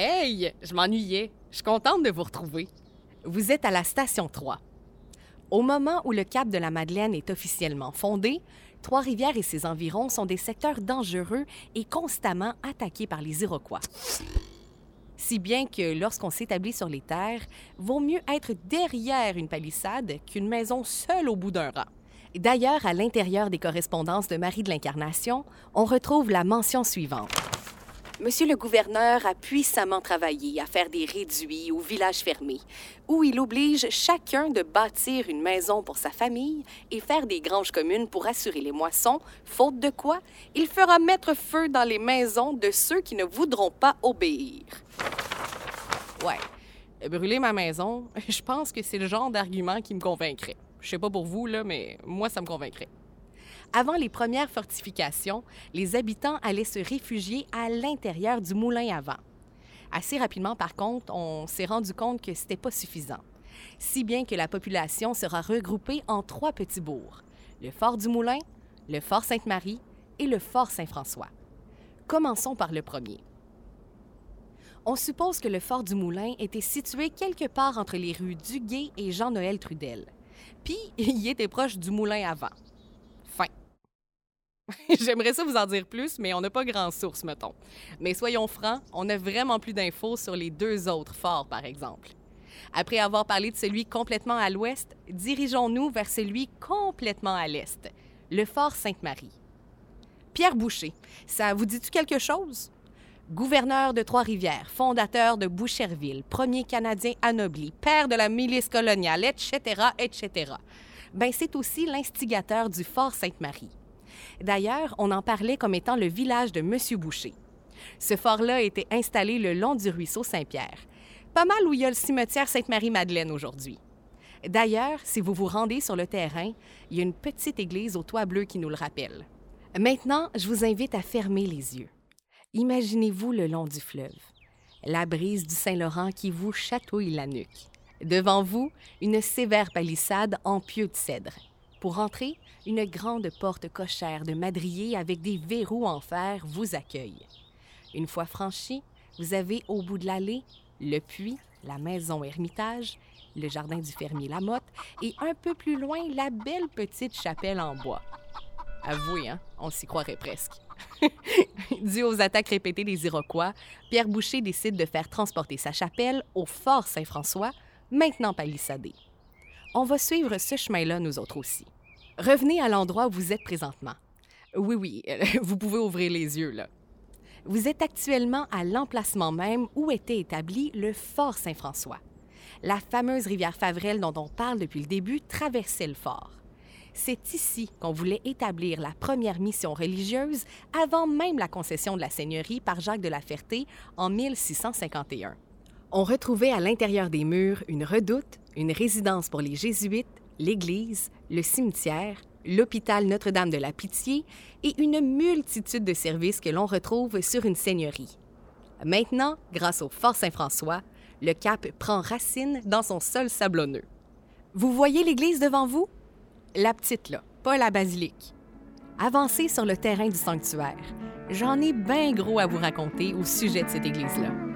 Hey, je m'ennuyais. Je suis contente de vous retrouver. Vous êtes à la station 3. Au moment où le cap de la Madeleine est officiellement fondé, Trois-Rivières et ses environs sont des secteurs dangereux et constamment attaqués par les Iroquois. Si bien que lorsqu'on s'établit sur les terres, vaut mieux être derrière une palissade qu'une maison seule au bout d'un rang. D'ailleurs, à l'intérieur des correspondances de Marie de l'Incarnation, on retrouve la mention suivante. Monsieur le gouverneur a puissamment travaillé à faire des réduits aux villages fermés, où il oblige chacun de bâtir une maison pour sa famille et faire des granges communes pour assurer les moissons, faute de quoi il fera mettre feu dans les maisons de ceux qui ne voudront pas obéir. Ouais, brûler ma maison, je pense que c'est le genre d'argument qui me convaincrait. Je sais pas pour vous, là, mais moi, ça me convaincrait. Avant les premières fortifications, les habitants allaient se réfugier à l'intérieur du moulin à vent. Assez rapidement, par contre, on s'est rendu compte que ce n'était pas suffisant, si bien que la population sera regroupée en trois petits bourgs le Fort du Moulin, le Fort Sainte-Marie et le Fort Saint-François. Commençons par le premier. On suppose que le Fort du Moulin était situé quelque part entre les rues Duguay et Jean-Noël Trudel. Puis, il était proche du moulin à vent. J'aimerais ça vous en dire plus, mais on n'a pas grand source, mettons. Mais soyons francs, on n'a vraiment plus d'infos sur les deux autres forts, par exemple. Après avoir parlé de celui complètement à l'ouest, dirigeons-nous vers celui complètement à l'est, le fort Sainte-Marie. Pierre Boucher, ça vous dit-tu quelque chose? Gouverneur de Trois-Rivières, fondateur de Boucherville, premier Canadien anobli, père de la milice coloniale, etc., etc. Ben, c'est aussi l'instigateur du fort Sainte-Marie. D'ailleurs, on en parlait comme étant le village de Monsieur Boucher. Ce fort-là été installé le long du ruisseau Saint-Pierre, pas mal où il y a le cimetière Sainte-Marie-Madeleine aujourd'hui. D'ailleurs, si vous vous rendez sur le terrain, il y a une petite église au toit bleu qui nous le rappelle. Maintenant, je vous invite à fermer les yeux. Imaginez-vous le long du fleuve, la brise du Saint-Laurent qui vous chatouille la nuque. Devant vous, une sévère palissade en pieux de cèdre. Pour entrer, une grande porte cochère de madrier avec des verrous en fer vous accueille. Une fois franchi, vous avez au bout de l'allée le puits, la maison ermitage, le jardin du fermier Lamotte et un peu plus loin la belle petite chapelle en bois. Avouez, hein, on s'y croirait presque. Dû aux attaques répétées des Iroquois, Pierre Boucher décide de faire transporter sa chapelle au fort Saint-François, maintenant palissadé. On va suivre ce chemin-là, nous autres aussi. Revenez à l'endroit où vous êtes présentement. Oui, oui, vous pouvez ouvrir les yeux, là. Vous êtes actuellement à l'emplacement même où était établi le Fort Saint-François. La fameuse rivière Favrelle dont on parle depuis le début traversait le fort. C'est ici qu'on voulait établir la première mission religieuse avant même la concession de la seigneurie par Jacques de la Ferté en 1651. On retrouvait à l'intérieur des murs une redoute, une résidence pour les jésuites, l'église, le cimetière, l'hôpital Notre-Dame de la Pitié et une multitude de services que l'on retrouve sur une seigneurie. Maintenant, grâce au Fort Saint-François, le cap prend racine dans son sol sablonneux. Vous voyez l'église devant vous? La petite, là, pas la basilique. Avancez sur le terrain du sanctuaire. J'en ai bien gros à vous raconter au sujet de cette église-là.